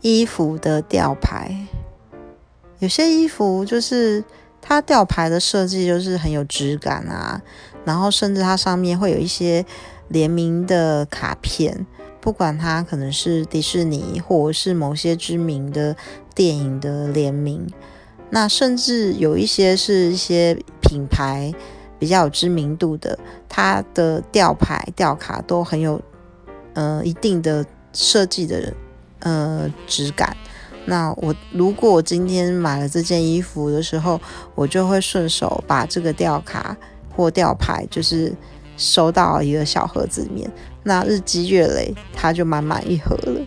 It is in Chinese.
衣服的吊牌，有些衣服就是它吊牌的设计就是很有质感啊，然后甚至它上面会有一些联名的卡片，不管它可能是迪士尼或者是某些知名的电影的联名，那甚至有一些是一些品牌比较有知名度的，它的吊牌吊卡都很有呃一定的设计的。呃，质感。那我如果我今天买了这件衣服的时候，我就会顺手把这个吊卡或吊牌，就是收到一个小盒子里面。那日积月累，它就满满一盒了。